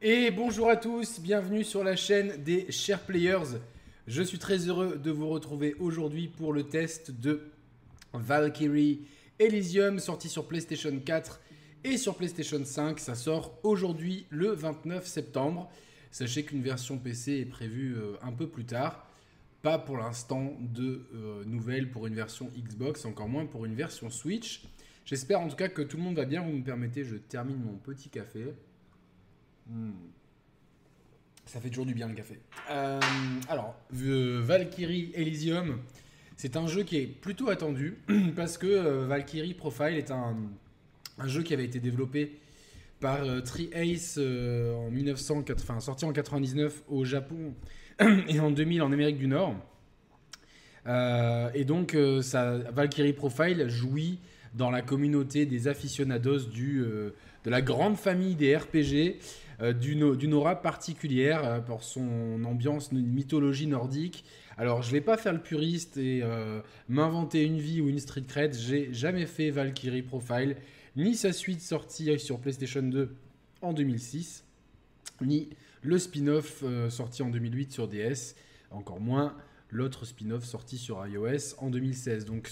Et bonjour à tous, bienvenue sur la chaîne des chers players. Je suis très heureux de vous retrouver aujourd'hui pour le test de Valkyrie Elysium sorti sur PlayStation 4 et sur PlayStation 5. Ça sort aujourd'hui le 29 septembre. Sachez qu'une version PC est prévue euh, un peu plus tard. Pas pour l'instant de euh, nouvelles pour une version Xbox, encore moins pour une version Switch. J'espère en tout cas que tout le monde va bien. Vous me permettez, je termine mon petit café. Hmm. Ça fait toujours du bien le café. Euh, alors, Valkyrie Elysium, c'est un jeu qui est plutôt attendu parce que euh, Valkyrie Profile est un, jeu qui avait été développé par euh, Tri-Ace en 1980, sorti en 99 au Japon et en 2000 en Amérique du Nord. et donc, Valkyrie Profile jouit dans la communauté des aficionados de la grande famille des RPG d'une aura particulière euh, pour son ambiance, une mythologie nordique. Alors, je vais pas faire le puriste et euh, m'inventer une vie ou une street cred. J'ai jamais fait Valkyrie Profile, ni sa suite sortie sur PlayStation 2 en 2006, ni le spin-off sorti en 2008 sur DS, encore moins l'autre spin-off sorti sur iOS en 2016. Donc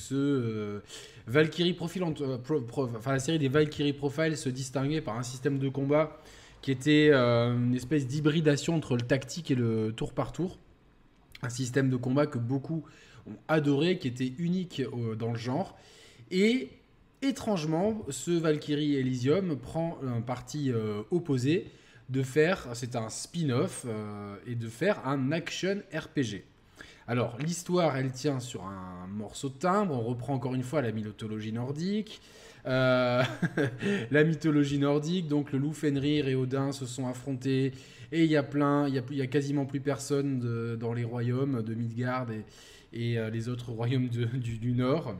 la série des Valkyrie Profile se distinguait par un système de combat qui était euh, une espèce d'hybridation entre le tactique et le tour par tour. Un système de combat que beaucoup ont adoré, qui était unique euh, dans le genre. Et étrangement, ce Valkyrie Elysium prend un parti euh, opposé de faire, c'est un spin-off, et de faire un action RPG. Alors, l'histoire, elle tient sur un morceau de timbre, on reprend encore une fois la mythologie nordique. Euh, la mythologie nordique, donc le loup Fenrir et Odin se sont affrontés, et il y a plein, il y a, quasiment plus personne dans les royaumes de Midgard et, euh, les autres royaumes du, Nord.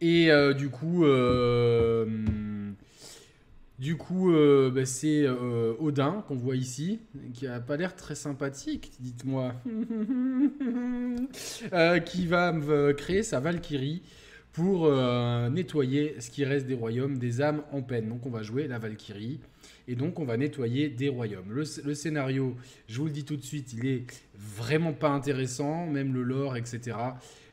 Et euh, du coup, du coup, bah, c'est Odin qu'on voit ici, qui a pas l'air très sympathique, dites-moi, qui va créer sa Valkyrie pour euh, nettoyer ce qui reste des royaumes, des âmes en peine. Donc on va jouer la Valkyrie et donc on va nettoyer des royaumes. Le, scénario, je vous le dis tout de suite, il est vraiment pas intéressant, même le lore, etc.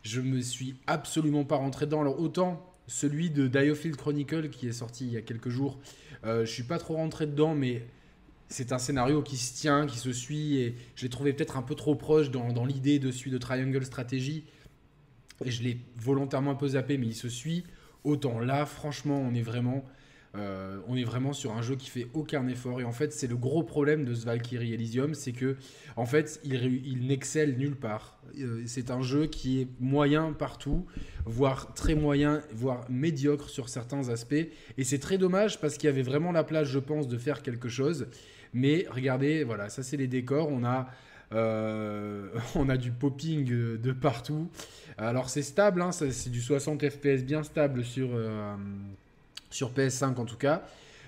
Je me suis absolument pas rentré dedans. Alors autant celui de Diofield Chronicle qui est sorti il y a quelques jours, euh, je suis pas trop rentré dedans, mais c'est un scénario qui se tient, qui se suit, et je l'ai trouvé peut-être un peu trop proche dans, dans l'idée de celui de Triangle Strategy et je l'ai volontairement un peu zappé, mais il se suit. Autant là, franchement, on est vraiment, euh, on est vraiment sur un jeu qui fait aucun effort. Et en fait, c'est le gros problème de ce Valkyrie Elysium, c'est que en fait, il, il n'excelle nulle part. Euh, c'est un jeu qui est moyen partout, voire très moyen, voire médiocre sur certains aspects. Et c'est très dommage parce qu'il y avait vraiment la place, je pense, de faire quelque chose. Mais regardez, voilà, ça c'est les décors. On a euh, on a du popping de partout. Alors c'est stable, hein, c'est du 60 fps bien stable sur, euh, sur PS5 en tout cas.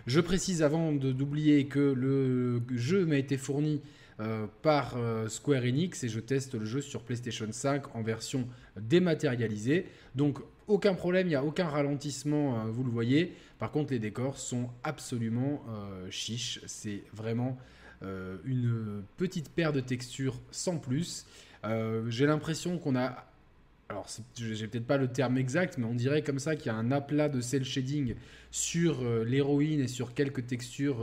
Je précise avant d'oublier que le jeu m'a été fourni euh, par Square Enix et je teste le jeu sur PlayStation 5 en version dématérialisée. Donc aucun problème, il n'y a aucun ralentissement, vous le voyez. Par contre les décors sont absolument chiches. C'est vraiment euh, une petite paire de textures sans plus. Euh, j'ai l'impression qu'on a alors j'ai peut-être pas le terme exact, mais on dirait comme ça qu'il y a un aplat de cel shading sur euh, l'héroïne et sur quelques textures,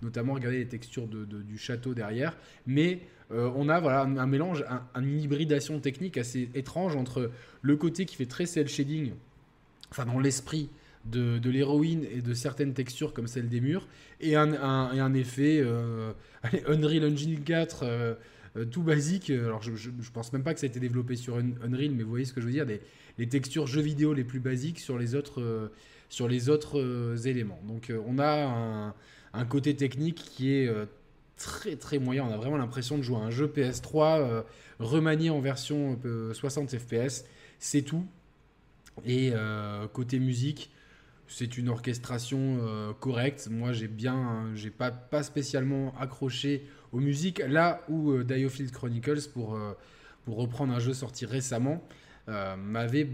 notamment regardez les textures du château derrière. Mais on a voilà un, mélange, une hybridation technique assez étrange entre le côté qui fait très cel shading, enfin dans l'esprit de, l'héroïne et de certaines textures comme celle des murs, et un, un, effet euh, Unreal Engine 4 euh, euh, tout basique. Alors je, je, pense même pas que ça a été développé sur Unreal, mais vous voyez ce que je veux dire, des, les textures jeux vidéo les plus basiques sur les autres, sur les autres éléments. Donc on a un, côté technique qui est très très moyen. On a vraiment l'impression de jouer à un jeu PS3 remanié en version 60 fps. C'est tout. Et côté musique, c'est une orchestration euh, correcte. Moi, j'ai bien, j'ai pas, spécialement accroché aux musiques. Là où euh, Diofield Chronicles, pour, euh, pour reprendre un jeu sorti récemment, euh, m'avait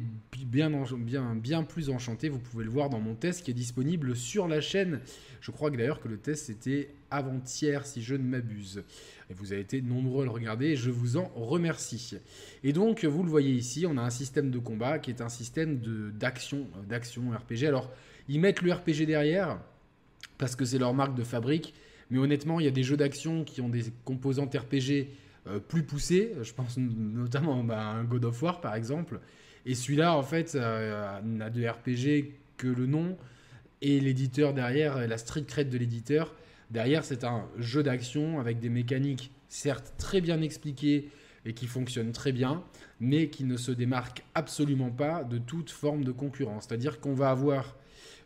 bien, bien, bien plus enchanté. Vous pouvez le voir dans mon test qui est disponible sur la chaîne. Je crois que d'ailleurs que le test était avant-hier, si je ne m'abuse. Et vous avez été nombreux à le regarder et je vous en remercie. Et donc, vous le voyez ici, on a un système de combat qui est un système d'action, d'action RPG. Alors, ils mettent le RPG derrière parce que c'est leur marque de fabrique. Mais honnêtement, il y a des jeux d'action qui ont des composantes RPG euh, plus poussé. Je pense notamment bah, à un God of War par exemple. Et celui-là, en fait, euh, n'a de RPG que le nom et l'éditeur derrière, la street cred de l'éditeur. Derrière, c'est un jeu d'action avec des mécaniques certes très bien expliquées et qui fonctionnent très bien, mais qui ne se démarquent absolument pas de toute forme de concurrence. C'est-à-dire qu'on va avoir,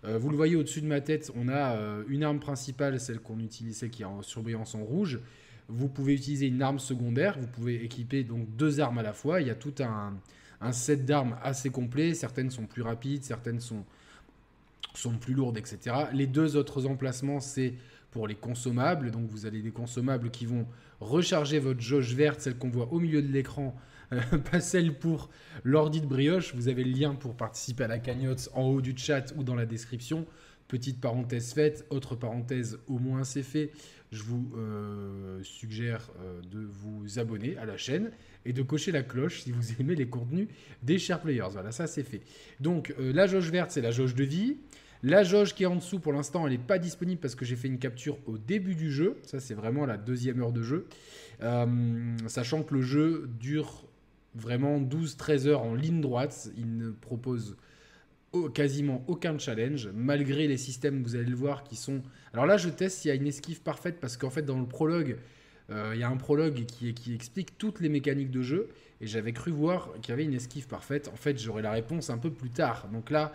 euh, vous le voyez au-dessus de ma tête, on a une arme principale, celle qu'on utilise, qui est en surbrillance en rouge, vous pouvez utiliser une arme secondaire, vous pouvez équiper donc deux armes à la fois. Il y a tout un, set d'armes assez complet. Certaines sont plus rapides, certaines sont, sont plus lourdes, etc. Les deux autres emplacements, c'est pour les consommables. Donc vous avez des consommables qui vont recharger votre jauge verte, celle qu'on voit au milieu de l'écran, pas celle pour l'ordi de brioche. Vous avez le lien pour participer à la cagnotte en haut du chat ou dans la description. Petite parenthèse faite, autre parenthèse, au moins c'est fait je vous euh, suggère euh, de vous abonner à la chaîne et de cocher la cloche si vous aimez les contenus des Share Players. Voilà, ça c'est fait. Donc euh, la jauge verte, c'est la jauge de vie. La jauge qui est en dessous, pour l'instant, elle n'est pas disponible parce que j'ai fait une capture au début du jeu. Ça, c'est vraiment la deuxième heure de jeu. sachant que le jeu dure vraiment 12-13 heures en ligne droite. Il ne propose quasiment aucun challenge, malgré les systèmes, vous allez le voir, qui sont... Alors là, je teste s'il y a une esquive parfaite, parce qu'en fait, dans le prologue, euh, il y a un prologue qui, explique toutes les mécaniques de jeu, et j'avais cru voir qu'il y avait une esquive parfaite. En fait, j'aurai la réponse un peu plus tard. Donc là,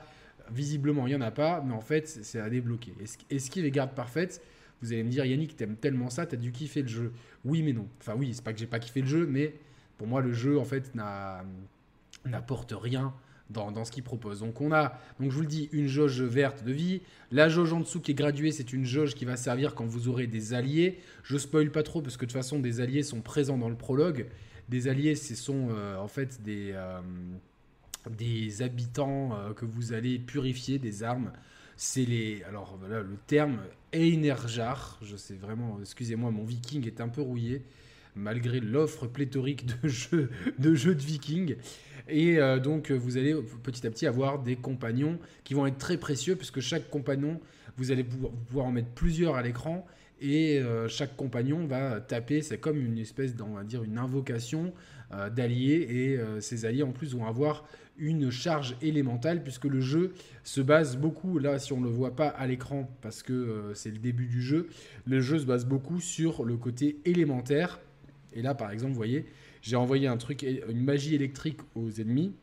visiblement, il n'y en a pas, mais en fait, c'est à débloquer. Esquive et garde parfaite, vous allez me dire, Yannick, t'aimes tellement ça, t'as dû kiffer le jeu. Oui, mais non. Enfin oui, c'est pas que j'ai pas kiffé le jeu, mais pour moi, le jeu, en fait, n'apporte rien dans, ce qu'il propose. Donc on a, donc je vous le dis, une jauge verte de vie. La jauge en dessous qui est graduée, c'est une jauge qui va servir quand vous aurez des alliés. Je spoil pas trop parce que de toute façon des alliés sont présents dans le prologue. Des alliés, ce sont euh, en fait des, euh, habitants euh, que vous allez purifier des armes. C'est les, alors voilà, le terme Einerjar. Je sais vraiment, excusez-moi, mon viking est un peu rouillé malgré l'offre pléthorique de jeux de, vikings. Et euh, donc, vous allez petit à petit avoir des compagnons qui vont être très précieux, puisque chaque compagnon, vous allez pouvoir, en mettre plusieurs à l'écran. Et euh, chaque compagnon va taper, c'est comme une espèce, on invocation euh, d'alliés. Et ces alliés, en plus, vont avoir une charge élémentale, puisque le jeu se base beaucoup, là, si on ne le voit pas à l'écran, parce que c'est le début du jeu, le jeu se base beaucoup sur le côté élémentaire. Et là, par exemple, vous voyez, j'ai envoyé un truc, une magie électrique aux ennemis,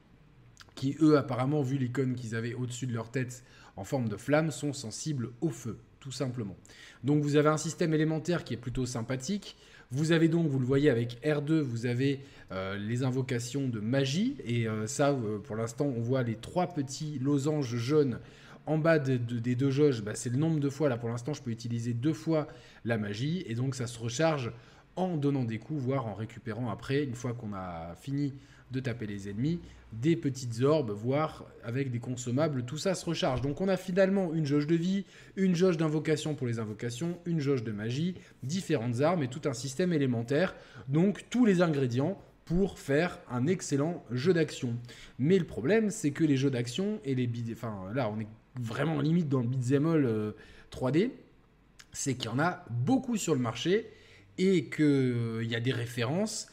qui eux, apparemment, vu l'icône qu'ils avaient au-dessus de leur tête en forme de flamme, sont sensibles au feu, tout simplement. Donc vous avez un système élémentaire qui est plutôt sympathique. Vous avez donc, vous le voyez avec R2, vous avez euh, les invocations de magie. Et euh, ça, euh, pour l'instant, on voit les trois petits losanges jaunes en bas des deux jauges. Bah, c'est le nombre de fois, là pour l'instant, je peux utiliser deux fois la magie. Et donc ça se recharge en donnant des coups, voire en récupérant après, une fois qu'on a fini de taper les ennemis, des petites orbes, voire avec des consommables, tout ça se recharge. Donc on a finalement une jauge de vie, une jauge d'invocation pour les invocations, une jauge de magie, différentes armes et tout un système élémentaire. Donc tous les ingrédients pour faire un excellent jeu d'action. Mais le problème, c'est que les jeux d'action et les enfin là on est vraiment limite dans le beat'em all 3D, euh, c'est qu'il y en a beaucoup sur le marché et qu'il euh, y a des références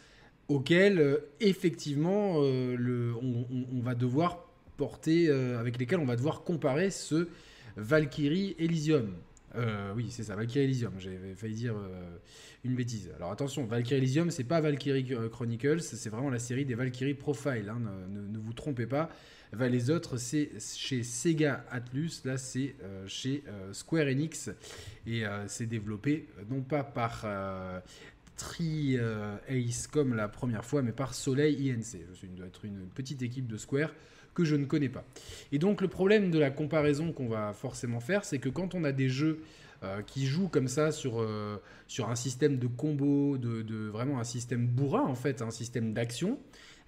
auxquelles, euh, effectivement, euh, on, va devoir porter, avec lesquelles on va devoir comparer ce Valkyrie Elysium. oui, c'est ça, Valkyrie Elysium. J'avais failli dire une bêtise. Alors attention, Valkyrie Elysium, c'est pas Valkyrie Chronicles, c'est vraiment la série des Valkyrie Profile. Hein, ne, vous trompez pas. Les autres, c'est chez Sega Atlus, là c'est chez Square Enix. Et euh, c'est développé euh, non pas par euh, Tri Ace comme la première fois, mais par Soleil INC. Ça doit être une petite équipe de Square que je ne connais pas. Et donc le problème de la comparaison qu'on va forcément faire, c'est que quand on a des jeux qui jouent comme ça sur, sur un système de combo, de, vraiment un système bourrin en fait, un système d'action,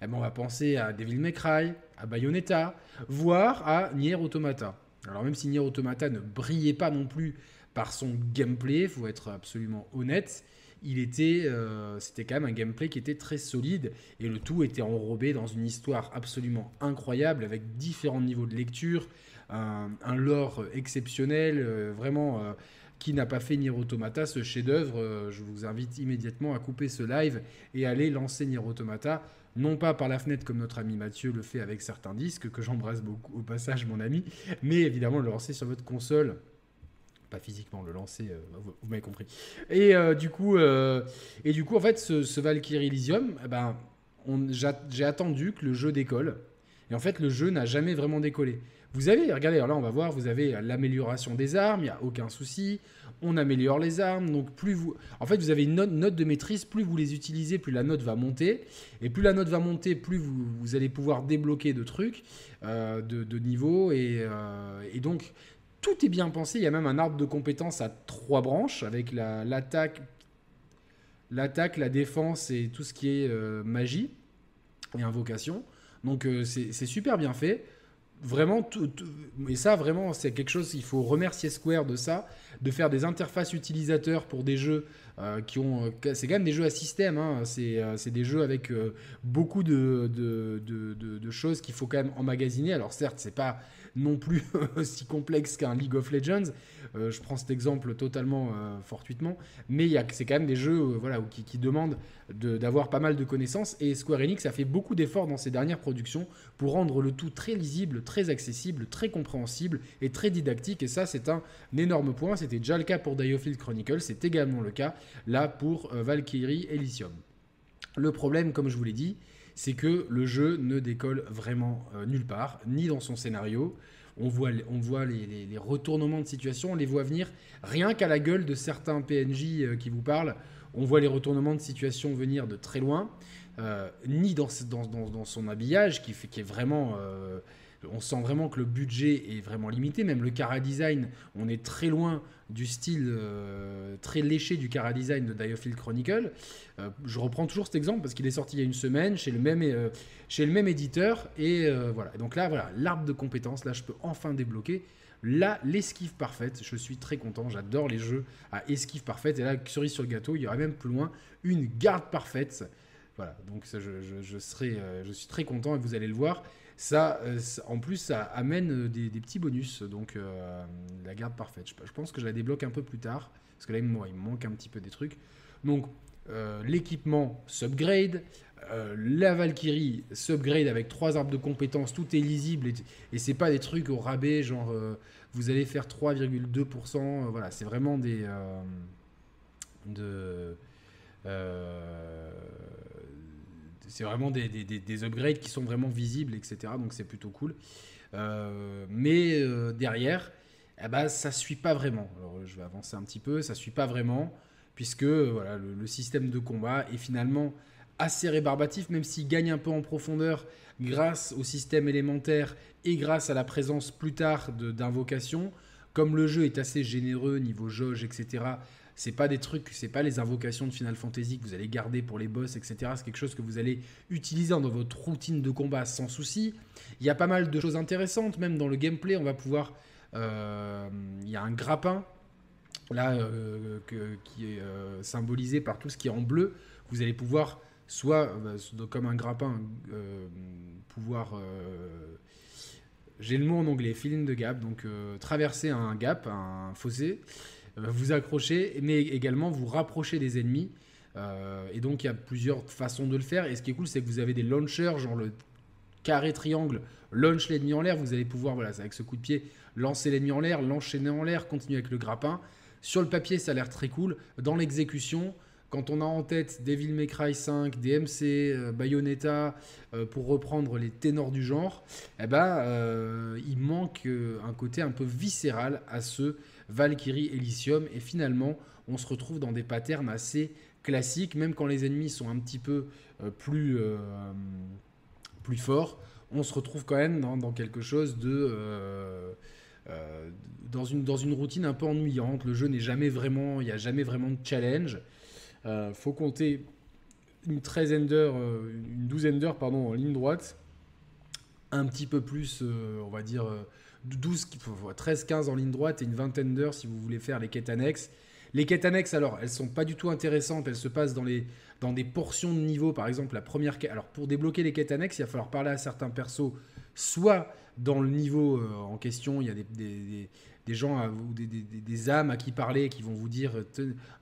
eh ben, on va penser à Devil May Cry, à Bayonetta, voire à Nier Automata. Alors même si Nier Automata ne brillait pas non plus par son gameplay, faut être absolument honnête, il était, euh, c'était quand même un gameplay qui était très solide et le tout était enrobé dans une histoire absolument incroyable avec différents niveaux de lecture, un, lore exceptionnel, euh, vraiment. Euh, qui n'a pas fait Nier Automata, ce chef-d'œuvre, je vous invite immédiatement à couper ce live et aller lancer Nier Automata non pas par la fenêtre comme notre ami Mathieu le fait avec certains disques, que j'embrasse beaucoup au passage mon ami, mais évidemment le lancer sur votre console pas physiquement le lancer, euh, vous, m'avez compris. Et euh, du coup, euh, et du coup, en fait, ce, Valkyrie Elysium, eh ben, j'ai attendu que le jeu décolle. Et en fait, le jeu n'a jamais vraiment décollé. Vous avez, regardez, alors là, on va voir, vous avez l'amélioration des armes, il n'y a aucun souci. On améliore les armes, donc plus vous. En fait, vous avez une note, de maîtrise, plus vous les utilisez, plus la note va monter. Et plus la note va monter, plus vous, allez pouvoir débloquer de trucs, de, de niveaux. Et, et donc, tout est bien pensé. Il y a même un arbre de compétences à trois branches avec l'attaque, l'attaque, la défense et tout ce qui est euh, magie et invocation. Donc euh, c'est super bien fait. Vraiment, tout, et ça, vraiment, c'est quelque chose, il faut remercier Square de ça, de faire des interfaces utilisateurs pour des jeux euh, qui ont. c'est quand même des jeux à système, hein. c'est des jeux avec beaucoup de, de, de choses qu'il faut quand même emmagasiner. Alors, certes, c'est pas non plus aussi complexe qu'un League of Legends. Euh, je prends cet exemple totalement euh, fortuitement, mais c'est quand même des jeux euh, voilà, qui, qui demandent d'avoir pas mal de connaissances. Et Square Enix a fait beaucoup d'efforts dans ses dernières productions pour rendre le tout très lisible, très accessible, très compréhensible et très didactique. Et ça, c'est un énorme point. C'était déjà le cas pour Diofield Chronicle, c'est également le cas là pour Valkyrie Elysium. Le problème, comme je vous l'ai dit, c'est que le jeu ne décolle vraiment euh, nulle part, ni dans son scénario. On voit, on voit les, retournements de situation, on les voit venir rien qu'à la gueule de certains PNJ euh, qui vous parlent. On voit les retournements de situation venir de très loin, euh, ni dans, son habillage qui, fait, qui est vraiment on sent vraiment que le budget est vraiment limité. Même le cara design, on est très loin du style euh, très léché du cara design de Diofield Chronicle. Euh, je reprends toujours cet exemple parce qu'il est sorti il y a une semaine chez le même, euh, chez le même éditeur. Et voilà. Donc là, voilà, l'arbre de compétences, là, je peux enfin débloquer. Là, l'esquive parfaite, je suis très content, j'adore les jeux à esquive parfaite. Et là, cerise sur le gâteau, il y aurait même plus loin une garde parfaite. Voilà, donc je, serai, je suis très content et vous allez le voir. Euh, ça, en plus, ça amène euh, des, petits bonus. Donc, euh, la garde parfaite. Je, pense que je la débloque un peu plus tard. Parce que là, il me, manque un petit peu des trucs. Donc, l'équipement s'upgrade. la Valkyrie s'upgrade avec trois arbres de compétences. Tout est lisible. Et, et c'est pas des trucs au rabais, genre vous allez faire 3,2%. voilà, c'est vraiment des. de c'est vraiment des, des, upgrades qui sont vraiment visibles, etc. Donc c'est plutôt cool. Euh, mais euh, derrière, eh ben, ça suit pas vraiment. Alors je vais avancer un petit peu, ça suit pas vraiment, puisque voilà, le, système de combat est finalement assez rébarbatif, même s'il gagne un peu en profondeur grâce au système élémentaire et grâce à la présence plus tard d'invocations. Comme le jeu est assez généreux niveau jauge, etc., c'est pas des trucs, c'est pas les invocations de Final Fantasy que vous allez garder pour les boss, etc. C'est quelque chose que vous allez utiliser dans votre routine de combat sans souci. Il y a pas mal de choses intéressantes, même dans le gameplay, on va pouvoir. Euh, il y a un grappin là euh, qui est euh, symbolisé par tout ce qui est en bleu. Vous allez pouvoir soit comme un grappin pouvoir j'ai le mot en anglais, filling de gap, donc traverser un gap, un fossé, euh, vous accrocher, mais également vous rapprocher des ennemis. Euh, et donc il y a plusieurs façons de le faire. Et ce qui est cool, c'est que vous avez des launchers, genre le carré triangle, launch l'ennemi en l'air. Vous allez pouvoir, voilà, avec ce coup de pied, lancer l'ennemi en l'air, l'enchaîner en l'air, continuer avec le grappin. Sur le papier, ça a l'air très cool. Dans l'exécution, quand on a en tête Devil May Cry 5, DMC, euh, Bayonetta, pour reprendre les ténors du genre, eh ben, il manque un côté un peu viscéral à ce Valkyrie Elysium. Et finalement, on se retrouve dans des patterns assez classiques, même quand les ennemis sont un petit peu euh, plus, euh, plus forts, on se retrouve quand même dans, quelque chose de... Euh, dans, une, dans une routine un peu ennuyante. Le jeu n'est jamais vraiment... Il n'y a jamais vraiment de challenge. Faut compter une treizaine d'heures, une douzaine d'heures pardon, en ligne droite, un petit peu plus, on va dire 12, 13-15 en ligne droite et une vingtaine d'heures si vous voulez faire les quêtes annexes. Les quêtes annexes, alors, elles sont pas du tout intéressantes, elles se passent dans, les, dans des portions de niveau, par exemple, la première quête. Alors, pour débloquer les quêtes annexes, il va falloir parler à certains persos, soit dans le niveau euh, en question, il y a des, des, gens ou des, des, âmes à qui parler qui vont vous dire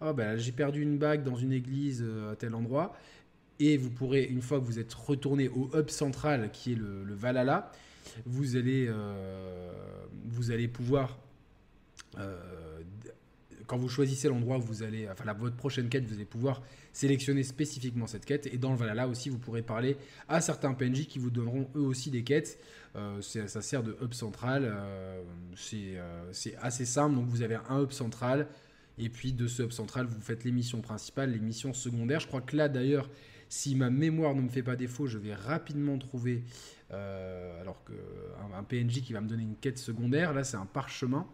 Oh, ben, j'ai perdu une bague dans une église euh, à tel endroit. Et vous pourrez, une fois que vous êtes retourné au hub central qui est le, Valhalla, vous allez, euh, vous allez pouvoir quand vous choisissez l'endroit où vous allez, enfin la, votre prochaine quête, vous allez pouvoir sélectionner spécifiquement cette quête. Et dans le Valhalla aussi, vous pourrez parler à certains PNJ qui vous donneront eux aussi des quêtes. Euh, ça sert de hub central. Euh, euh, c'est assez simple. Donc vous avez un hub central. Et puis de ce hub central, vous faites les missions principales, les missions secondaires. Je crois que là d'ailleurs, si ma mémoire ne me fait pas défaut, je vais rapidement trouver alors un, PNJ qui va me donner une quête secondaire. Là, c'est un parchemin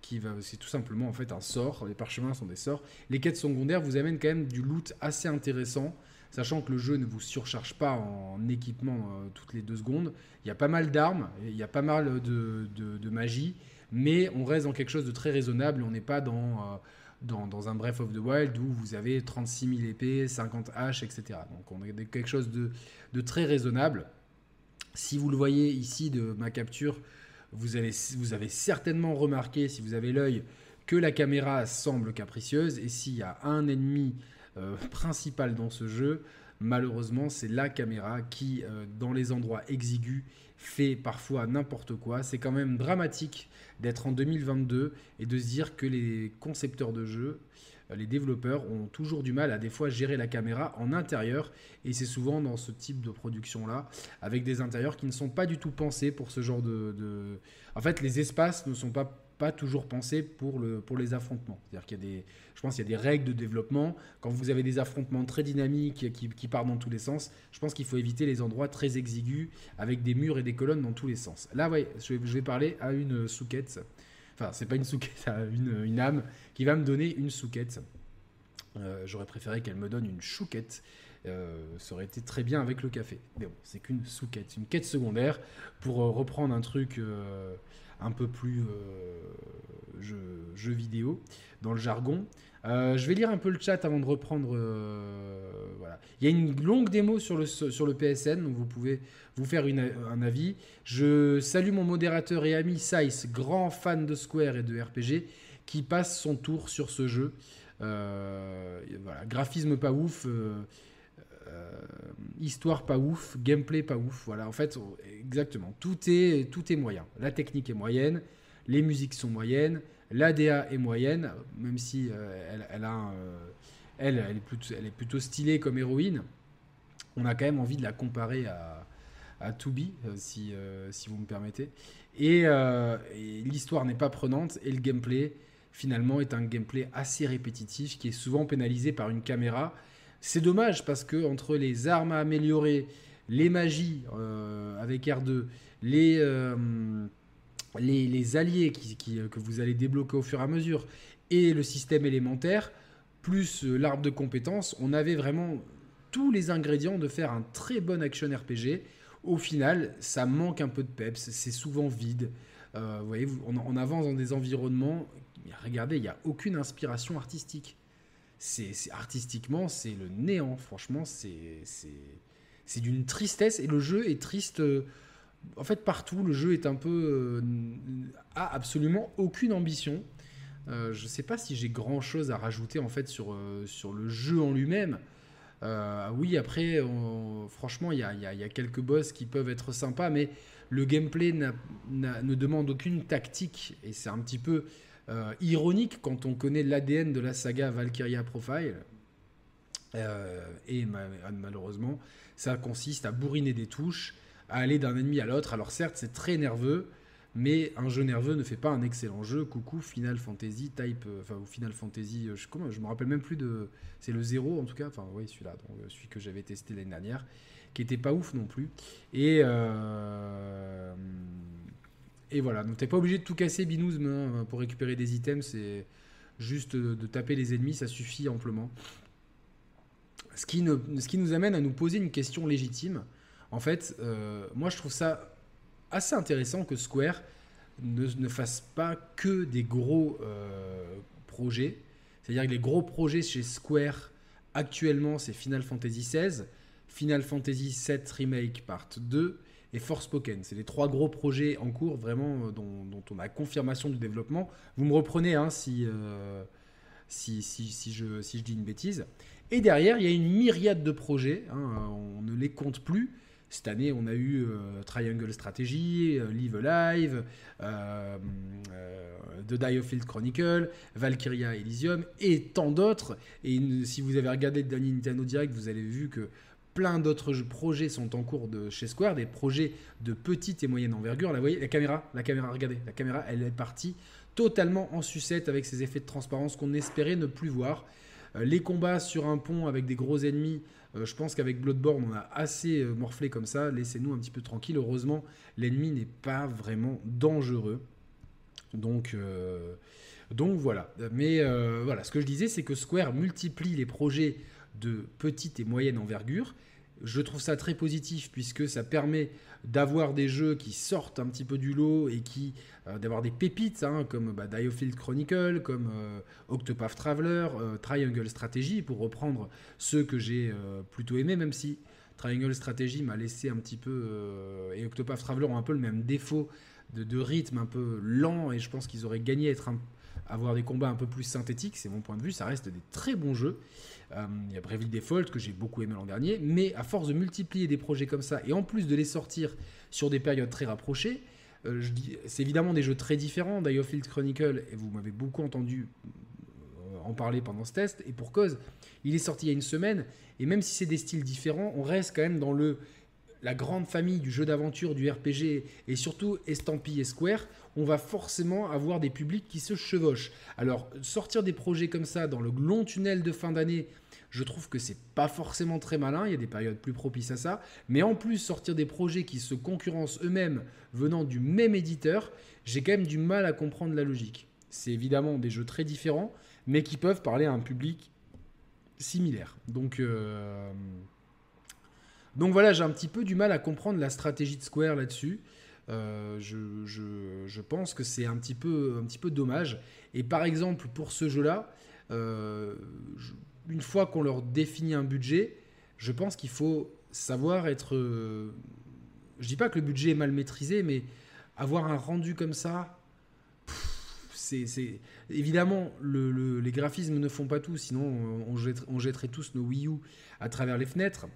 qui va, c'est tout simplement en fait un sort. Les parchemins sont des sorts. Les quêtes secondaires vous amènent quand même du loot assez intéressant, sachant que le jeu ne vous surcharge pas en équipement euh, toutes les deux secondes. Il y a pas mal d'armes, il y a pas mal de, de, magie, mais on reste dans quelque chose de très raisonnable. On n'est pas dans, euh, dans, dans, un Breath of the Wild où vous avez 36 000 épées, 50 haches, etc. Donc on est quelque chose de, de très raisonnable. Si vous le voyez ici de ma capture, vous, avez certainement remarqué, si vous avez l'œil, que la caméra semble capricieuse. Et s'il y a un ennemi euh, principal dans ce jeu, malheureusement, c'est la caméra qui, euh, dans les endroits exigus, fait parfois n'importe quoi. C'est quand même dramatique d'être en 2022 et de se dire que les concepteurs de jeux les développeurs ont toujours du mal à des fois gérer la caméra en intérieur et c'est souvent dans ce type de production là avec des intérieurs qui ne sont pas du tout pensés pour ce genre de, en fait les espaces ne sont pas pas toujours pensés pour, le, pour les affrontements. C'est-à-dire qu'il y a des, je pense qu'il y a des règles de développement. Quand vous avez des affrontements très dynamiques qui, qui partent dans tous les sens, je pense qu'il faut éviter les endroits très exigus avec des murs et des colonnes dans tous les sens. Là, ouais, je vais, parler à une souquette Enfin, c'est pas une souquette, une, âme qui va me donner une souquette. Euh, j'aurais préféré qu'elle me donne une chouquette. Euh, ça aurait été très bien avec le café. Mais bon, c'est qu'une souquette, une quête secondaire pour euh, reprendre un truc un peu plus jeu, vidéo dans le jargon. je vais lire un peu le chat avant de reprendre. voilà. Il y a une longue démo sur le, sur le PSN, donc vous pouvez vous faire un avis. Je salue mon modérateur et ami Sice, grand fan de Square et de RPG, qui passe son tour sur ce jeu. Euh, voilà, graphisme pas ouf, euh, euh, histoire pas ouf, gameplay pas ouf. Voilà, en fait, exactement. Tout est, tout est moyen. La technique est moyenne, les musiques sont moyennes, l'ADA est moyenne, même si elle, elle, a elle, elle, est plutôt, elle est plutôt stylée comme héroïne. On a quand même envie de la comparer à, à To euh, si, euh, si vous me permettez. Euh, et, l'histoire n'est pas prenante et le gameplay, finalement, est un gameplay assez répétitif qui est souvent pénalisé par une caméra. C'est dommage parce que entre les armes à améliorer, les magies avec R2, les, les, alliés qui, que vous allez débloquer au fur et à mesure, et le système élémentaire, plus l'arbre de compétences, on avait vraiment tous les ingrédients de faire un très bon action RPG au final, ça manque un peu de peps, c'est souvent vide. Euh, vous voyez, on, avance dans des environnements, regardez, il n'y a aucune inspiration artistique. C'est artistiquement, c'est le néant. Franchement, c'est d'une tristesse et le jeu est triste. Euh, en fait, partout, le jeu est un peu euh, a absolument aucune ambition. je ne sais pas si j'ai grand chose à rajouter en fait sur, sur le jeu en lui-même. Euh, oui, après, franchement, il y a, quelques boss qui peuvent être sympas, mais le gameplay ne demande aucune tactique. Et c'est un petit peu euh, ironique quand on connaît l'ADN de la saga Valkyria Profile. Euh, et malheureusement, ça consiste à bourriner des touches, à aller d'un ennemi à l'autre. Alors certes, c'est très nerveux, mais un jeu nerveux ne fait pas un excellent jeu. Coucou Final Fantasy Type, euh, enfin Final Fantasy, je, comment, je me rappelle même plus de, c'est le 0 en tout cas, enfin oui celui-là, donc celui que j'avais testé l'année dernière, qui était pas ouf non plus. Et et voilà, donc t'es pas obligé de tout casser Binouz hein, pour récupérer des items, c'est juste de, taper les ennemis, ça suffit amplement. ce qui, ce qui nous amène à nous poser une question légitime. En fait, euh, moi je trouve ça assez intéressant que Square ne, ne fasse pas que des gros euh, projets. C'est-à-dire que les gros projets chez Square actuellement, c'est Final Fantasy XVI, Final Fantasy VII Remake Part 2 et Forspoken. C'est les trois gros projets en cours, vraiment, euh, dont, on a confirmation du développement. Vous me reprenez hein, si, si, si, je, si je dis une bêtise. Et derrière, il y a une myriade de projets, hein, on ne les compte plus. Cette année, on a eu euh, Triangle Strategy, euh, Live Alive, euh, The Diofield Chronicle, Valkyria Elysium et tant d'autres. Et si vous avez regardé le dernier Nintendo Direct, vous avez vu que plein d'autres projets sont en cours de chez Square, des projets de petite et moyenne envergure. Là, vous voyez, la caméra, la caméra, regardez, la caméra, elle est partie totalement en sucette avec ces effets de transparence qu'on espérait ne plus voir. Euh, les combats sur un pont avec des gros ennemis, euh, je pense qu'avec Bloodborne, on a assez euh, morflé comme ça. Laissez-nous un petit peu tranquille. Heureusement, l'ennemi n'est pas vraiment dangereux. Donc, donc voilà. Mais voilà, ce que je disais, c'est que Square multiplie les projets de petite et moyenne envergure. Je trouve ça très positif puisque ça permet d'avoir des jeux qui sortent un petit peu du lot et qui euh, d'avoir des pépites hein, comme bah, Diofield Chronicle, comme euh, Octopath Traveler, euh, Triangle Strategy pour reprendre ceux que j'ai plutôt aimés, même si Triangle Strategy m'a laissé un petit peu et Octopath Traveler ont un peu le même défaut de, rythme un peu lent et je pense qu'ils auraient gagné à être avoir des combats un peu plus synthétiques, c'est mon point de vue, ça reste des très bons jeux. Euh, il y a Bravely Default que j'ai beaucoup aimé l'an dernier, mais à force de multiplier des projets comme ça et en plus de les sortir sur des périodes très rapprochées, euh, c'est évidemment des jeux très différents. Diofield Chronicle, et vous m'avez beaucoup entendu euh, en parler pendant ce test, et pour cause, il est sorti il y a une semaine, et même si c'est des styles différents, on reste quand même dans le la grande famille du jeu d'aventure, du RPG et surtout estampillé Square, on va forcément avoir des publics qui se chevauchent. Alors, sortir des projets comme ça dans le long tunnel de fin d'année je trouve que c'est pas forcément très malin. Il y a des périodes plus propices à ça. Mais en plus, sortir des projets qui se concurrencent eux-mêmes venant du même éditeur, j'ai quand même du mal à comprendre la logique. C'est évidemment des jeux très différents, mais qui peuvent parler à un public similaire. Donc, euh, donc voilà, j'ai un petit peu du mal à comprendre la stratégie de Square là-dessus. Euh, je, pense que c'est un, petit peu, dommage. Et par exemple, pour ce jeu-là, euh, une fois qu'on leur définit un budget, je pense qu'il faut savoir être. Euh, je dis pas que le budget est mal maîtrisé, mais avoir un rendu comme ça, c'est évidemment les graphismes ne font pas tout, sinon on jetterait, tous nos Wii U à travers les fenêtres,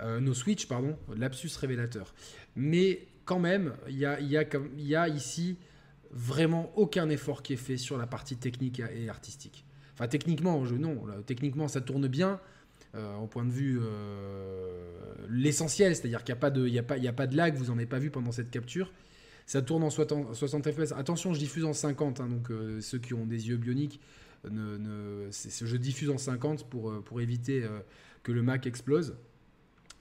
euh, nos Switch pardon, lapsus révélateur. Mais quand même, il y a, ici vraiment aucun effort qui est fait sur la partie technique et artistique. Enfin, techniquement, non, techniquement, ça tourne bien. Euh, au point de vue euh, l'essentiel, c'est-à-dire qu'il n'y a, pas de, lag, vous n'en avez pas vu pendant cette capture. Ça tourne en 60, fps. Attention, je diffuse en 50, hein, donc euh, ceux qui ont des yeux bioniques, je diffuse en 50 pour, pour éviter que le Mac explose.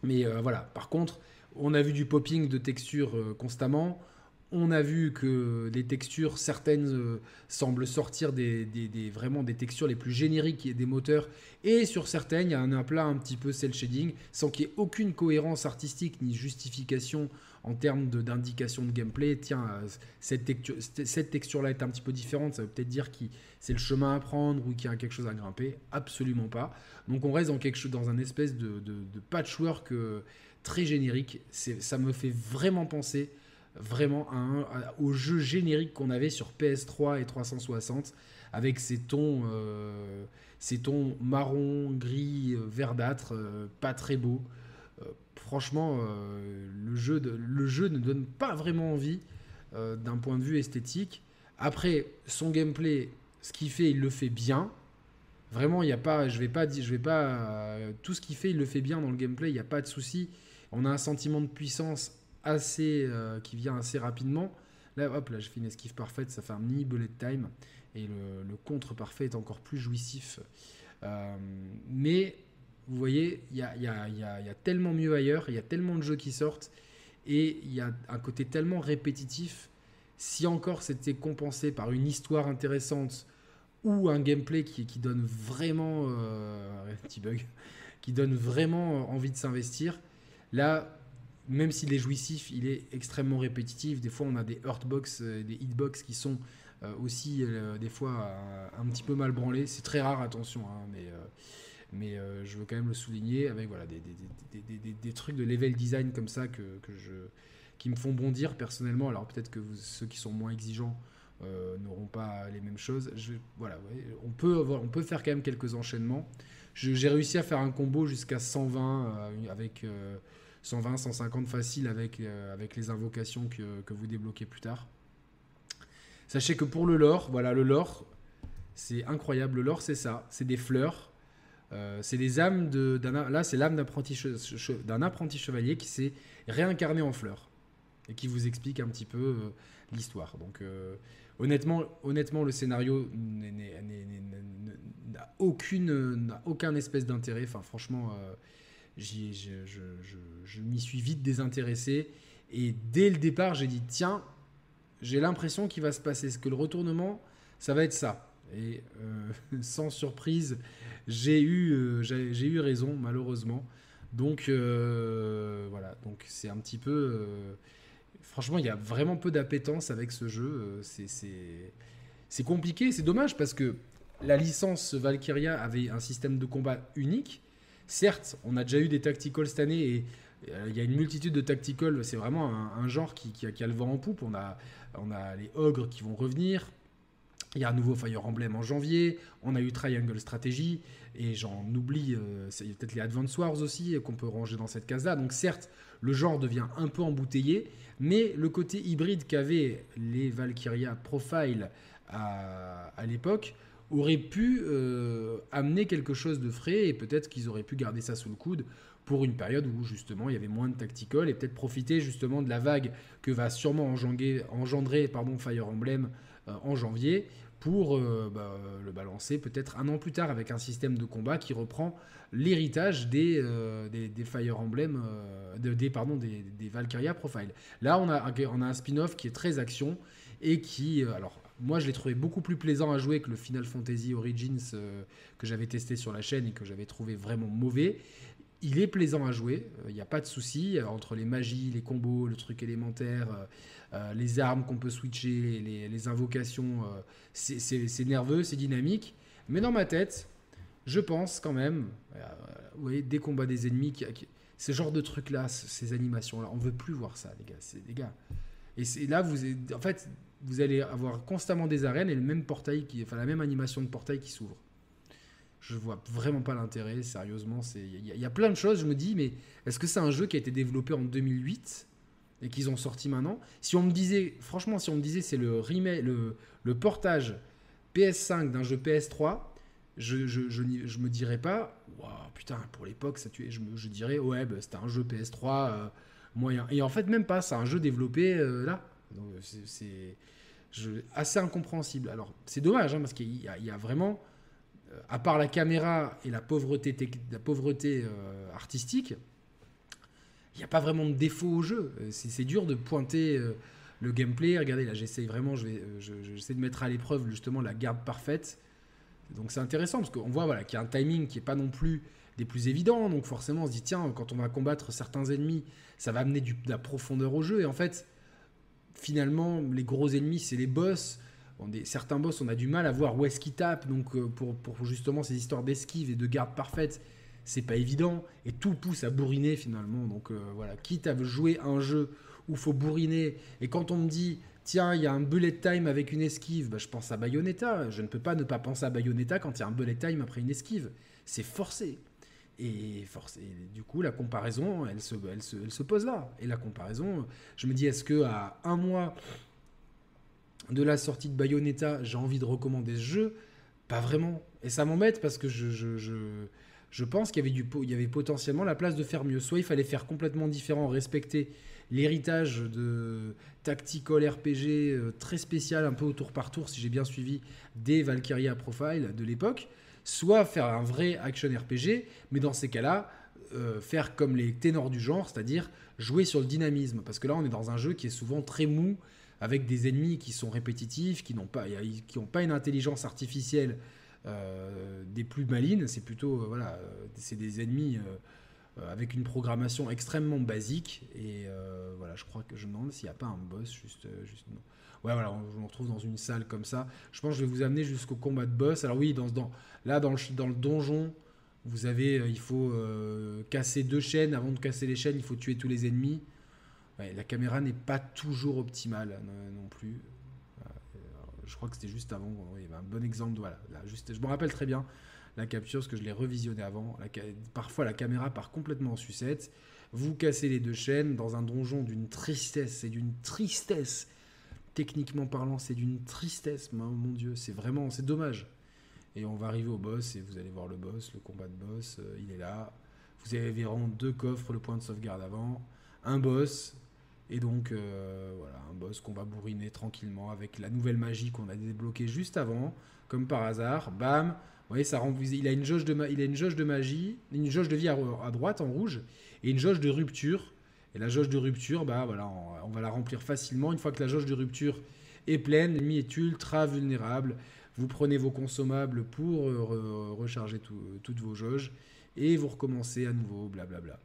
Mais voilà, par contre, on a vu du popping de textures constamment. On a vu que les textures, certaines euh, semblent sortir des, vraiment des textures les plus génériques des moteurs, et sur certaines, il y a un aplat un petit peu cel shading, sans qu'il y ait aucune cohérence artistique ni justification en termes d'indication de, gameplay. Tiens, euh, cette, texture, cette texture-là est un petit peu différente, ça veut peut-être dire que c'est le chemin à prendre ou qu'il y a quelque chose à grimper. Absolument pas. Donc on reste dans, quelque dans un espèce de, patchwork euh, très générique. Ça me fait vraiment penser vraiment au jeu générique qu'on avait sur PS3 et 360 avec ces tons, euh, ces tons marron, gris, euh, verdâtre, euh, pas très beau. franchement, le, jeu le jeu ne donne pas vraiment envie d'un point de vue esthétique. Après, son gameplay, ce qu'il fait, il le fait bien. Vraiment, il n'y a pas, je vais pas, je vais pas, tout ce qu'il fait, il le fait bien dans le gameplay, il n'y a pas de souci. On a un sentiment de puissance assez, euh, qui vient assez rapidement. Là, hop, là, je fais une esquive parfaite, ça fait un mini bullet time. Et le, contre parfait est encore plus jouissif. Euh, mais vous voyez, il y a, tellement mieux ailleurs, il y a tellement de jeux qui sortent. Et il y a un côté tellement répétitif. Si encore c'était compensé par une histoire intéressante ou un gameplay qui, qui donne vraiment. Euh, petit bug qui donne vraiment envie de s'investir. Là, même s'il est jouissif, il est extrêmement répétitif. Des fois, on a des hurtbox, des hitbox qui sont aussi, des fois, un petit peu mal branlés. C'est très rare, attention, hein, mais mais euh, je veux quand même le souligner avec voilà, des, des, des, des trucs de level design comme ça que, que, je, qui me font bondir personnellement. Alors peut-être que ceux qui sont moins exigeants euh, n'auront pas les mêmes choses. Voilà, on, peut avoir, on peut faire quand même quelques enchaînements. J'ai réussi à faire un combo jusqu'à 120 euh, avec 120, 150 facile avec, avec les invocations que, que, vous débloquez plus tard. Sachez que pour le lore, voilà, le lore, c'est incroyable. Le lore, c'est ça. C'est des fleurs euh, c'est les âmes de, là, c'est l'âme d'un apprenti, chevalier qui s'est réincarné en fleur et qui vous explique un petit peu euh, l'histoire. Donc, euh, honnêtement, honnêtement, le scénario n'a aucune, aucun espèce d'intérêt. Enfin, franchement, je, m'y suis vite désintéressé. Et dès le départ, j'ai dit tiens, j'ai l'impression qu'il va se passer ce que le retournement, ça va être ça. Et sans surprise, j'ai eu, euh, eu raison, malheureusement. Donc euh, voilà, donc c'est un petit peu. Euh, franchement, il y a vraiment peu d'appétence avec ce jeu. C'est compliqué, c'est dommage parce que la licence Valkyria avait un système de combat unique. Certes, on a déjà eu des tacticals cette année et il y a une multitude de tacticals. C'est vraiment un, genre qui, a, qui, le vent en poupe. On a, on a les ogres qui vont revenir. Il y a un nouveau Fire Emblem en janvier. On a eu Triangle Strategy. Et j'en oublie, euh, a peut-être les Advance Wars aussi qu'on peut ranger dans cette case-là. Donc certes, le genre devient un peu embouteillé, mais le côté hybride qu'avaient les Valkyria Profile à, l'époque aurait pu euh, amener quelque chose de frais et peut-être qu'ils auraient pu garder ça sous le coude pour une période où justement il y avait moins de tactical et peut-être profiter justement de la vague que va sûrement engendrer, Fire Emblem euh, en janvier pour euh, bah, le balancer peut-être un an plus tard avec un système de combat qui reprend l'héritage des, des, Fire Emblem, des, pardon, des, Valkyria Profile. Là, on a, on a un spin-off qui est très action et qui, alors, moi, je l'ai trouvé beaucoup plus plaisant à jouer que le Final Fantasy Origins que j'avais testé sur la chaîne et que j'avais trouvé vraiment mauvais. Il est plaisant à jouer, il n'y a pas de souci entre les magies, les combos, le truc élémentaire euh, les armes qu'on peut switcher, les, invocations, euh, c'est nerveux, c'est dynamique. Mais dans ma tête, je pense quand même, euh, vous voyez, des combats des ennemis, qui, ce genre de trucs-là, ces animations-là, on veut plus voir ça, les gars. Les gars. Et là, vous, allez avoir constamment des arènes et le même portail, la même animation de portail qui s'ouvre. Je vois vraiment pas l'intérêt, sérieusement. Il y, a plein de choses, je me dis, mais est-ce que c'est un jeu qui a été développé en 2008 et qu'ils ont sorti maintenant? Si on me disait, franchement, si on me disait c'est le portage PS5 d'un jeu PS3, je, je, me dirais pas, wow, putain, pour l'époque, ça. Je, dirais, ouais, bah, c'était un jeu PS3 euh, moyen. Et en fait, même pas, c'est un jeu développé euh, là. Donc, c'est assez incompréhensible. Alors, c'est dommage, hein, parce qu'il y, a vraiment, euh, à part la caméra et la pauvreté, pauvreté artistique, il n'y a pas vraiment de défaut au jeu. Euh, c'est dur de pointer euh, le gameplay. Regardez, là, j'essaie vraiment, je vais, euh, j'essaie de mettre à l'épreuve justement la garde parfaite. Donc c'est intéressant parce qu'on voit voilà, qu'il y a un timing qui n'est pas non plus des plus évidents. Donc forcément, on se dit, tiens, quand on va combattre certains ennemis, ça va amener de la profondeur au jeu. Et en fait, finalement, les gros ennemis, c'est les boss. certains boss, on a du mal à voir où est-ce qu'ils tapent. Donc pour, pour justement ces histoires d'esquive et de garde parfaite, c'est pas évident et tout pousse à bourriner finalement. Donc euh, voilà, quitte à jouer un jeu où faut bourriner et quand on me dit tiens, il y a un bullet time avec une esquive, bah, je pense à Bayonetta. Je ne peux pas ne pas penser à Bayonetta quand il y a un bullet time après une esquive. C'est forcé. Et, forcé. du coup, la comparaison, elle se, elle, se, elle se pose là. Et la comparaison, je me dis, est-ce que à un mois de la sortie de Bayonetta, j'ai envie de recommander ce jeu? Pas vraiment. Et ça m'embête parce que je, je, je je pense qu'il y, avait du, il y avait potentiellement la place de faire mieux. Soit il fallait faire complètement différent, respecter l'héritage de tactical RPG euh, très spécial, un peu au tour par tour, si j'ai bien suivi, des Valkyria Profile de l'époque, soit faire un vrai action RPG, mais dans ces cas-là, euh, faire comme les ténors du genre, c'est-à-dire jouer sur le dynamisme. Parce que là, on est dans un jeu qui est souvent très mou, avec des ennemis qui sont répétitifs, qui n'ont pas, qui pas une intelligence artificielle des plus malines, c'est plutôt voilà, c'est des ennemis avec une programmation extrêmement basique. Et voilà, je crois que je me demande s'il n'y a pas un boss juste, juste Ouais, voilà, on, me retrouve dans une salle comme ça. Je pense que je vais vous amener jusqu'au combat de boss. Alors oui, là, dans le, donjon, vous avez, il faut casser deux chaînes. Avant de casser les chaînes, il faut tuer tous les ennemis la caméra n'est pas toujours optimale euh, non, plus. Euh, je crois que c'était juste avant. Un bon exemple. Voilà, juste, je me rappelle très bien la capture, parce que je l'ai revisionné avant. parfois, la caméra part complètement en sucette. Vous cassez les deux chaînes dans un donjon d'une tristesse. C'est d'une tristesse. Techniquement parlant, c'est d'une tristesse. Mon, mon Dieu, c'est vraiment, c'est dommage. Et on va arriver au boss et vous allez voir le boss, le combat de boss. Euh, il est là. Vous avez vraiment deux coffres, le point de sauvegarde avant, un boss, et donc, euh, voilà, un boss qu'on va bourriner tranquillement avec la nouvelle magie qu'on a débloquée juste avant, comme par hasard. Bam Vous voyez, ça rend, il, une jauge de il a une jauge de magie, une jauge de vie à, droite en rouge, et une jauge de rupture. Et la jauge de rupture, bah voilà, on, va la remplir facilement. Une fois que la jauge de rupture est pleine, l'ennemi est ultra vulnérable. Vous prenez vos consommables pour euh, recharger toutes vos jauges, et vous recommencez à nouveau, blablabla. Bla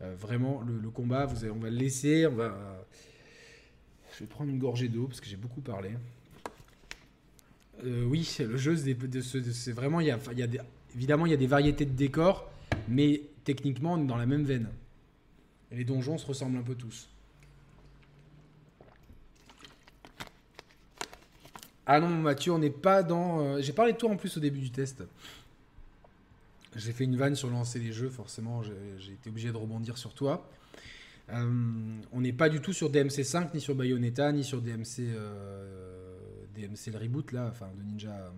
bla. Euh, vraiment, le, combat, on va le laisser. Je vais prendre une gorgée d'eau parce que j'ai beaucoup parlé. Euh, oui, le jeu, c'est vraiment. Y a évidemment, il y a des variétés de décors, mais techniquement, on est dans la même veine. Les donjons se ressemblent un peu tous. Ah non, Mathieu, on n'est pas dans. Euh, j'ai parlé de toi en plus au début du test. J'ai fait une vanne sur lancer les jeux, forcément, j'ai été obligé de rebondir sur toi. Euh, on n'est pas du tout sur DMC 5, ni sur Bayonetta, ni sur DMC, euh, DMC le reboot, là, enfin, de Ninja,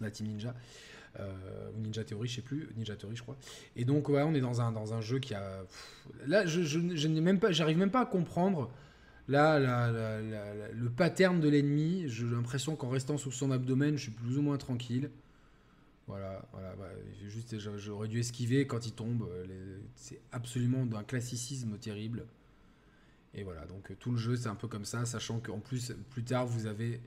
la Team Ninja. Ou Ninja Theory, je sais plus, Ninja Theory, je crois. Et donc, on est dans un, dans un jeu qui a. là, je, je, n'ai même pas, à comprendre. Là, le pattern de l'ennemi, j'ai l'impression qu'en restant sous son abdomen, je suis plus ou moins tranquille. Voilà, voilà, juste j'aurais dû esquiver quand il tombe. Euh, c'est absolument d'un classicisme terrible. Et voilà, donc tout le jeu c'est un peu comme ça, sachant qu'en plus plus tard vous avez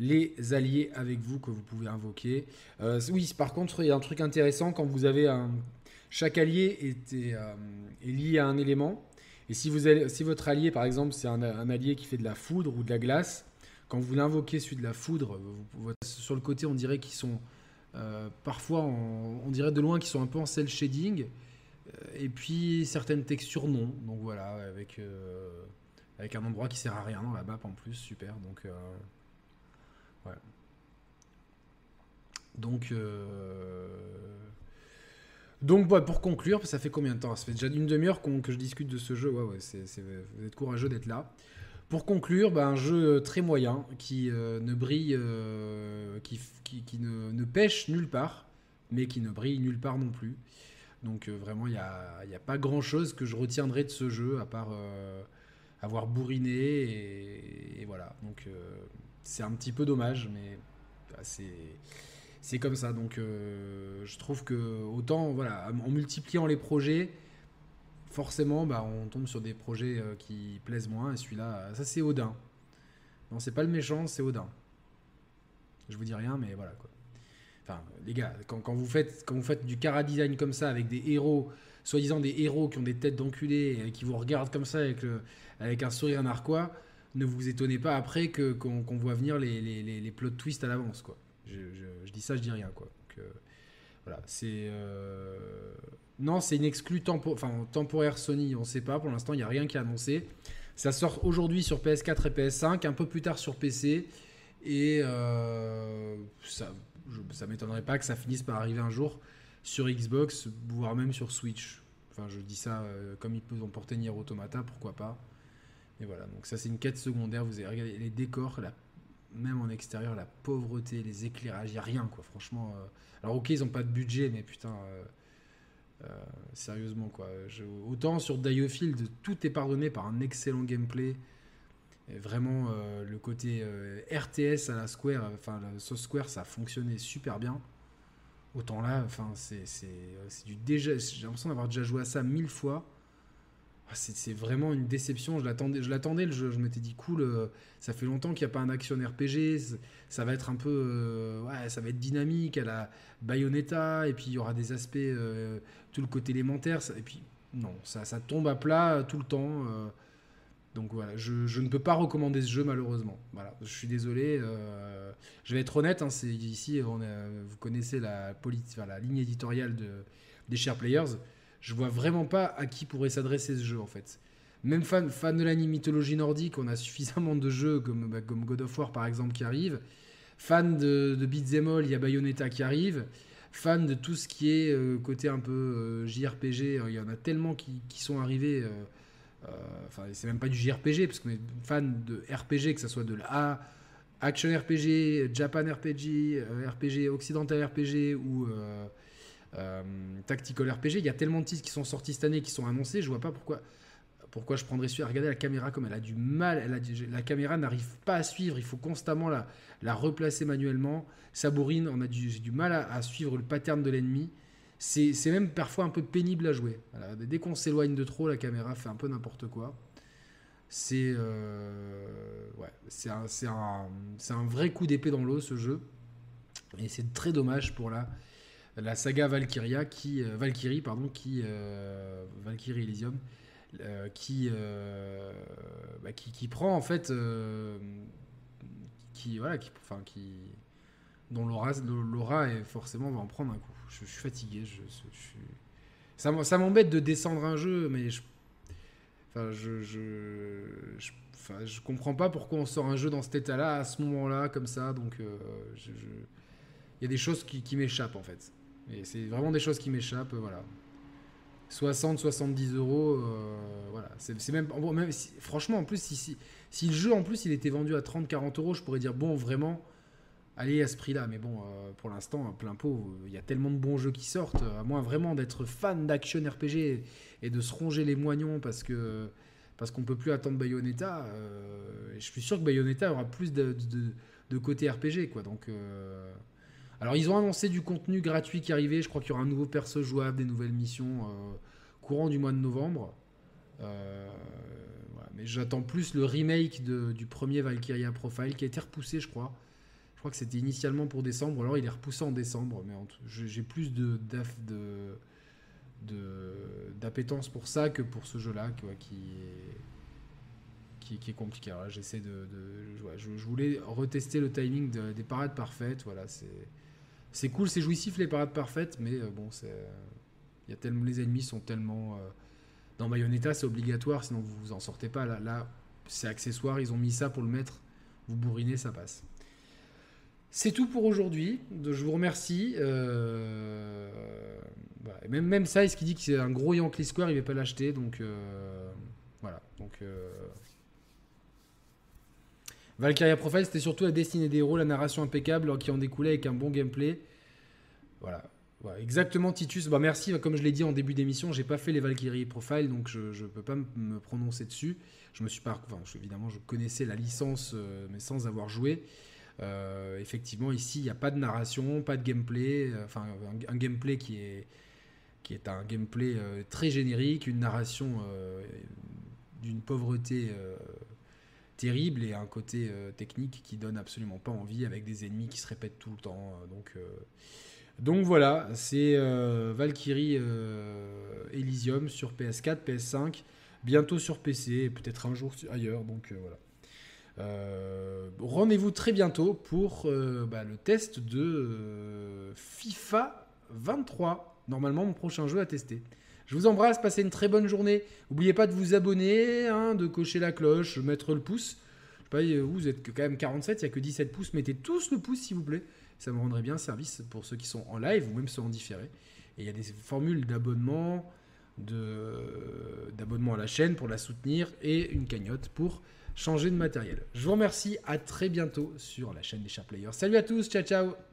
les alliés avec vous que vous pouvez invoquer. Euh, oui, par contre il y a un truc intéressant quand vous avez un chaque allié est, euh, lié à un élément. Et si, vous si votre allié, par exemple, c'est un, allié qui fait de la foudre ou de la glace, quand vous l'invoquez celui de la foudre, sur le côté, on dirait qu'ils sont euh, parfois, on, dirait de loin qu'ils sont un peu en cel shading. Et puis certaines textures non. Donc voilà, avec, avec un endroit qui sert à rien dans la map en plus, super. Donc Donc donc pour conclure, ça fait combien de temps? Ça fait déjà une demi-heure que je discute de ce jeu. Ouais, ouais, vous êtes courageux d'être là. Pour conclure, bah, un jeu très moyen qui euh, ne brille, euh, qui, ne, pêche nulle part, mais qui ne brille nulle part non plus. Donc euh, vraiment, il n'y a, pas grand-chose que je retiendrai de ce jeu, à part avoir bourriné, et, voilà. Donc c'est un petit peu dommage, mais bah, c'est comme ça. Donc je trouve que autant, voilà, en multipliant les projets, forcément, bah, on tombe sur des projets euh, qui plaisent moins. Et celui-là, ça c'est Odin. Non, c'est pas le méchant, c'est Odin. Je vous dis rien, mais voilà quoi. Enfin, les gars, quand, vous faites, quand vous faites du cara design comme ça, avec des héros, soi-disant des héros qui ont des têtes d'enculés et qui vous regardent comme ça avec, avec un sourire narquois, ne vous étonnez pas après que, qu'on, voit venir les, les, les, plot twists à l'avance. quoi. Je, dis ça, je dis rien. quoi. Euh, voilà, c'est. Euh, non, c'est une exclue temporaire Sony, on ne sait pas. Pour l'instant, il n'y a rien qui est annoncé. Ça sort aujourd'hui sur PS4 et PS5, un peu plus tard sur PC. Et euh, ça ne m'étonnerait pas que ça finisse par arriver un jour sur Xbox, voire même sur Switch. Enfin, je dis ça comme ils peuvent emporter Nier Automata, pourquoi pas. Et voilà, donc ça c'est une quête secondaire. Vous avez regardé les décors, même en extérieur, la pauvreté, les éclairages, il n'y a rien quoi, franchement. Euh. Alors ok, ils n'ont pas de budget, mais putain, euh, sérieusement, quoi. autant sur Diofield, tout est pardonné par un excellent gameplay. Vraiment, euh, le côté euh, RTS à la Square, enfin, la Square, ça a fonctionné super bien. Autant là, enfin, c'est du déjà. J'ai l'impression d'avoir déjà joué à ça mille fois. Ah, c'est vraiment une déception. Je l'attendais, je l'attendais m'étais dit cool. Euh, ça fait longtemps qu'il n'y a pas un action RPG. Ça va être un peu, euh, ouais, ça va être dynamique à la Bayonetta. Et puis il y aura des aspects, euh, tout le côté élémentaire. et puis non, ça, ça tombe à plat tout le temps. donc voilà, je, ne peux pas recommander ce jeu malheureusement. Voilà, je suis désolé. je vais être honnête. Hein, c'est ici, vous connaissez la, la ligne éditoriale de, des Share Players je vois vraiment pas à qui pourrait s'adresser ce jeu en fait. Même fan, de l'anime mythologie nordique, on a suffisamment de jeux comme, bah, comme God of War par exemple qui arrivent. Fan de, de Beat'em il y a Bayonetta qui arrive. Fan de tout ce qui est euh, côté un peu euh, JRPG, il y en a tellement qui, qui sont arrivés. Euh, enfin, c'est même pas du JRPG, parce qu'on est fan de RPG, que ce soit de la Action RPG, Japan RPG, RPG Occidental RPG ou euh, tactical RPG. Il y a tellement de titres qui sont sortis cette année, qui sont annoncés. Je vois pas pourquoi, pourquoi je prendrais celui à regarder la caméra comme elle a du mal. Elle a la caméra n'arrive pas à suivre. Il faut constamment la, la replacer manuellement. Ça bourrine. On a du, du mal à, suivre le pattern de l'ennemi. C'est même parfois un peu pénible à jouer. Dès qu'on s'éloigne de trop, la caméra fait un peu n'importe quoi. C'est euh, ouais, un, un, un, vrai coup d'épée dans l'eau ce jeu. Et c'est très dommage pour la la saga Valkyria qui euh, Valkyrie pardon qui euh, Valkyrie Elysium euh, qui, bah, qui, qui prend en fait qui voilà qui enfin qui dont l'aura l'aura est forcément va en prendre un coup. Je, suis fatigué, je, ça, m'embête de descendre un jeu mais je enfin je je, je comprends pas pourquoi on sort un jeu dans cet état-là à ce moment-là comme ça donc il y a des choses qui m'échappent en fait. Et c'est vraiment des choses qui m'échappent, voilà. 60, 70 euros, euh, voilà. C'est même, franchement, en plus, si, si, le jeu en plus il était vendu à 30, 40 euros, je pourrais dire bon, vraiment, allez à ce prix-là. Mais bon, euh, pour l'instant, plein pot, il y a tellement de bons jeux qui sortent, à moins vraiment d'être fan d'action RPG et de se ronger les moignons parce que parce qu'on peut plus attendre Bayonetta. Euh, je suis sûr que Bayonetta aura plus de, de, de côté RPG, quoi. Donc alors, ils ont annoncé du contenu gratuit qui arrivait. Je crois qu'il y aura un nouveau perso jouable, des nouvelles missions euh, courant du mois de novembre. Euh, Mais j'attends plus le remake du premier Valkyria Profile qui a été repoussé, je crois. Je crois que c'était initialement pour décembre, alors il est repoussé en décembre. Mais j'ai plus de, d'appétence pour ça que pour ce jeu-là, qui est qui, est compliqué. j'essaie de, je, voulais retester le timing des parades parfaites. Voilà, c'est c'est cool, c'est jouissif les parades parfaites, mais euh, bon, c'est, y a tellement, les ennemis sont tellement. Euh, dans Bayonetta, c'est obligatoire, sinon vous vous en sortez pas. Là, là c'est accessoire, ils ont mis ça pour le mettre. Vous bourrinez, ça passe. C'est tout pour aujourd'hui. Je vous remercie. Euh, même, même ça, ce qui dit que c'est un gros Yankee Square, il ne va pas l'acheter. Donc voilà. Donc Valkyria Profile, c'était surtout la destinée des héros, la narration impeccable qui en découlait avec un bon gameplay. Voilà. exactement, Titus. Bah, merci, comme je l'ai dit en début d'émission, j'ai pas fait les Valkyrie Profile, donc je ne peux pas me prononcer dessus. Je me suis pas, évidemment, je connaissais la licence, euh, mais sans avoir joué. Euh, effectivement, ici, il n'y a pas de narration, pas de gameplay, euh, enfin, un, gameplay qui est un gameplay très générique, une narration d'une pauvreté terrible et un côté euh, technique qui donne absolument pas envie avec des ennemis qui se répètent tout le temps. Euh, donc, euh, donc voilà, c'est Valkyrie Elysium sur PS4, PS5, bientôt sur PC et peut-être un jour ailleurs. Donc voilà. Rendez-vous très bientôt pour bah, le test de FIFA 23. Normalement, mon prochain jeu à tester. Je vous embrasse, passez une très bonne journée. N'oubliez pas de vous abonner, hein, de cocher la cloche, mettre le pouce. Je euh, vous êtes quand même 47, il n'y a que 17 pouces. Mettez tous le pouce s'il vous plaît. Ça me rendrait bien service pour ceux qui sont en live ou même ceux en différé. Et il y a des formules d'abonnement, d'abonnement à la chaîne pour la soutenir et une cagnotte pour changer de matériel. Je vous remercie, à très bientôt sur la chaîne des Chers Players. Salut à tous, ciao ciao